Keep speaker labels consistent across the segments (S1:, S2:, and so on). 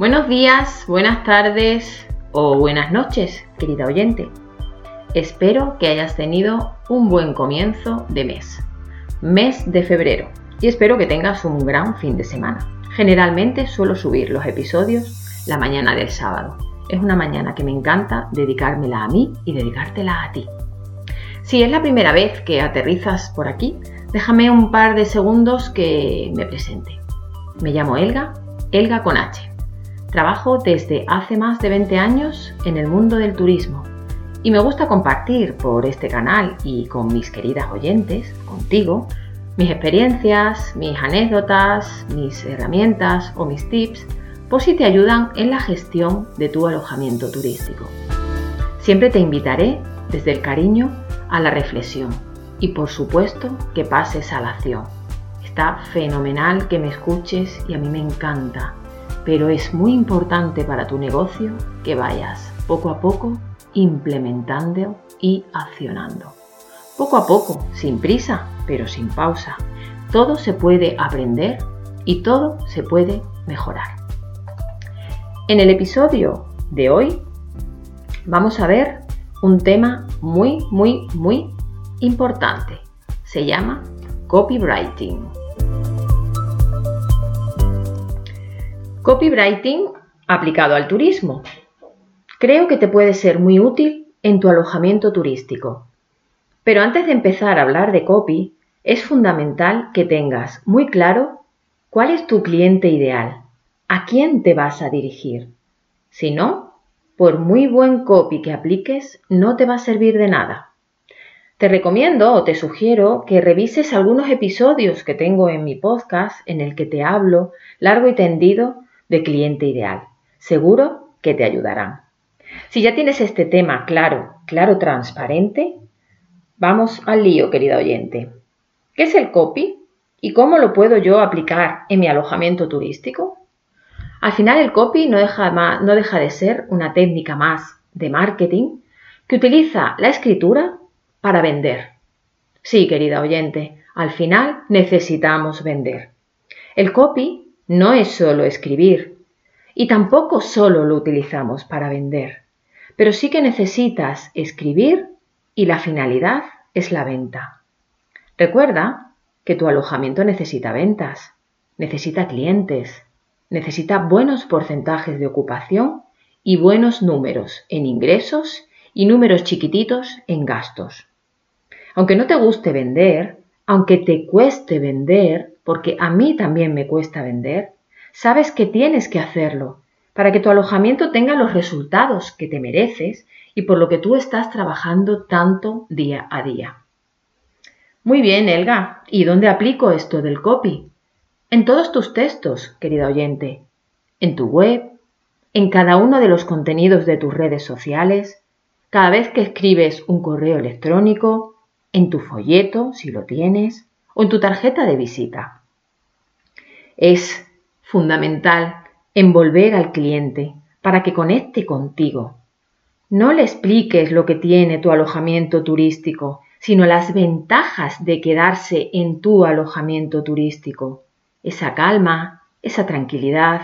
S1: Buenos días, buenas tardes o buenas noches, querida oyente. Espero que hayas tenido un buen comienzo de mes, mes de febrero, y espero que tengas un gran fin de semana. Generalmente suelo subir los episodios la mañana del sábado. Es una mañana que me encanta dedicármela a mí y dedicártela a ti. Si es la primera vez que aterrizas por aquí, déjame un par de segundos que me presente. Me llamo Elga, Elga con H. Trabajo desde hace más de 20 años en el mundo del turismo y me gusta compartir por este canal y con mis queridas oyentes, contigo, mis experiencias, mis anécdotas, mis herramientas o mis tips por si te ayudan en la gestión de tu alojamiento turístico. Siempre te invitaré desde el cariño a la reflexión y por supuesto que pases a la acción. Está fenomenal que me escuches y a mí me encanta, pero es muy importante para tu negocio que vayas poco a poco implementando y accionando. Poco a poco, sin prisa, pero sin pausa. Todo se puede aprender y todo se puede mejorar. En el episodio de hoy vamos a ver un tema muy, muy, muy importante. Se llama copywriting. Copywriting aplicado al turismo. Creo que te puede ser muy útil en tu alojamiento turístico. Pero antes de empezar a hablar de copy, es fundamental que tengas muy claro cuál es tu cliente ideal, a quién te vas a dirigir. Si no, por muy buen copy que apliques, no te va a servir de nada. Te recomiendo o te sugiero que revises algunos episodios que tengo en mi podcast en el que te hablo largo y tendido de cliente ideal. Seguro que te ayudarán. Si ya tienes este tema claro, claro, transparente, vamos al lío, querida oyente. ¿Qué es el copy y cómo lo puedo yo aplicar en mi alojamiento turístico? Al final el copy no deja, de ser una técnica más de marketing que utiliza la escritura para vender. Sí, querida oyente, al final necesitamos vender. El copy no es solo escribir y tampoco solo lo utilizamos para vender. Pero sí que necesitas escribir y la finalidad es la venta. Recuerda que tu alojamiento necesita ventas, necesita clientes, necesita buenos porcentajes de ocupación y buenos números en ingresos y números chiquititos en gastos. Aunque no te guste vender, aunque te cueste vender, porque a mí también me cuesta vender, sabes que tienes que hacerlo para que tu alojamiento tenga los resultados que te mereces y por lo que tú estás trabajando tanto día a día. Muy bien, Elga. ¿Y dónde aplico esto del copy? En todos tus textos, querida oyente. En tu web, en cada uno de los contenidos de tus redes sociales, cada vez que escribes un correo electrónico, en tu folleto, si lo tienes, o en tu tarjeta de visita. Es fundamental envolver al cliente para que conecte contigo. No le expliques lo que tiene tu alojamiento turístico, sino las ventajas de quedarse en tu alojamiento turístico. Esa calma, esa tranquilidad,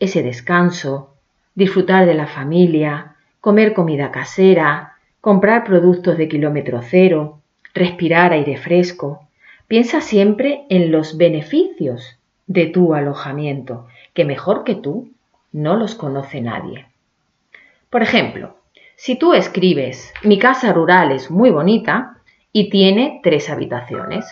S1: ese descanso, disfrutar de la familia, comer comida casera, comprar productos de kilómetro cero, respirar aire fresco. Piensa siempre en los beneficios de tu alojamiento que mejor que tú no los conoce nadie. Por ejemplo, si tú escribes mi casa rural es muy bonita y tiene tres habitaciones,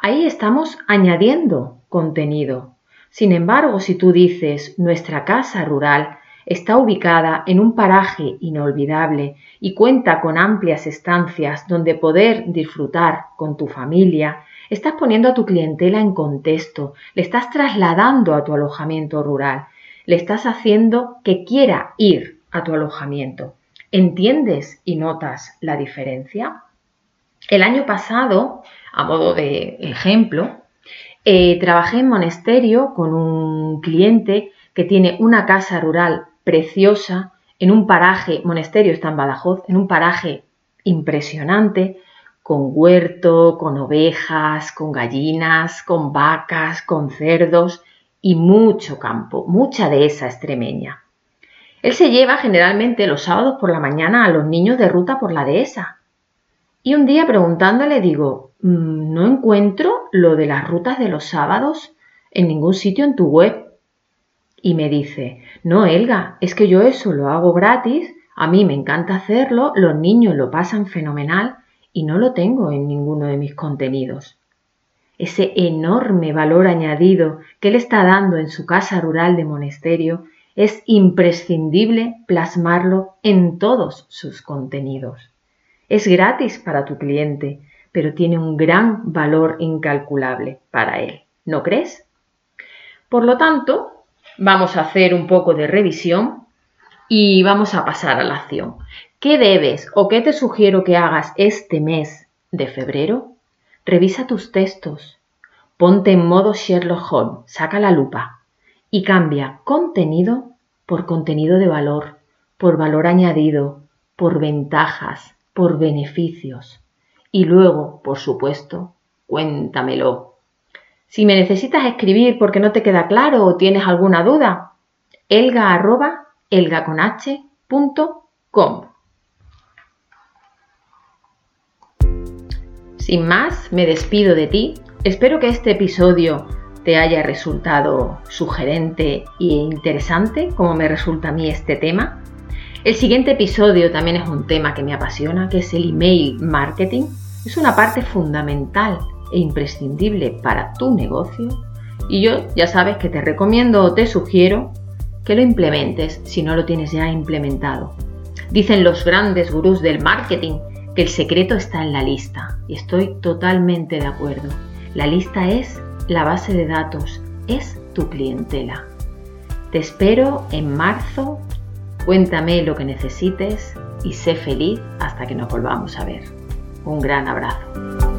S1: ahí estamos añadiendo contenido. Sin embargo, si tú dices nuestra casa rural está ubicada en un paraje inolvidable y cuenta con amplias estancias donde poder disfrutar con tu familia Estás poniendo a tu clientela en contexto, le estás trasladando a tu alojamiento rural, le estás haciendo que quiera ir a tu alojamiento. ¿Entiendes y notas la diferencia? El año pasado, a modo de ejemplo, eh, trabajé en Monesterio con un cliente que tiene una casa rural preciosa en un paraje, Monesterio está en Badajoz, en un paraje impresionante, con huerto, con ovejas, con gallinas, con vacas, con cerdos y mucho campo, mucha de esa extremeña. Él se lleva generalmente los sábados por la mañana a los niños de ruta por la dehesa. Y un día preguntándole digo, mm, no encuentro lo de las rutas de los sábados en ningún sitio en tu web. Y me dice, no, Elga, es que yo eso lo hago gratis, a mí me encanta hacerlo, los niños lo pasan fenomenal y no lo tengo en ninguno de mis contenidos. Ese enorme valor añadido que él está dando en su casa rural de monasterio es imprescindible plasmarlo en todos sus contenidos. Es gratis para tu cliente, pero tiene un gran valor incalculable para él. ¿No crees? Por lo tanto, vamos a hacer un poco de revisión y vamos a pasar a la acción. ¿Qué debes o qué te sugiero que hagas este mes de febrero? Revisa tus textos, ponte en modo Sherlock Holmes, saca la lupa y cambia contenido por contenido de valor, por valor añadido, por ventajas, por beneficios. Y luego, por supuesto, cuéntamelo. Si me necesitas escribir porque no te queda claro o tienes alguna duda, elga arroba Sin más, me despido de ti. Espero que este episodio te haya resultado sugerente e interesante, como me resulta a mí este tema. El siguiente episodio también es un tema que me apasiona, que es el email marketing. Es una parte fundamental e imprescindible para tu negocio y yo ya sabes que te recomiendo o te sugiero que lo implementes si no lo tienes ya implementado. Dicen los grandes gurús del marketing que el secreto está en la lista y estoy totalmente de acuerdo. La lista es la base de datos es tu clientela. Te espero en marzo, cuéntame lo que necesites y sé feliz hasta que nos volvamos a ver. Un gran abrazo.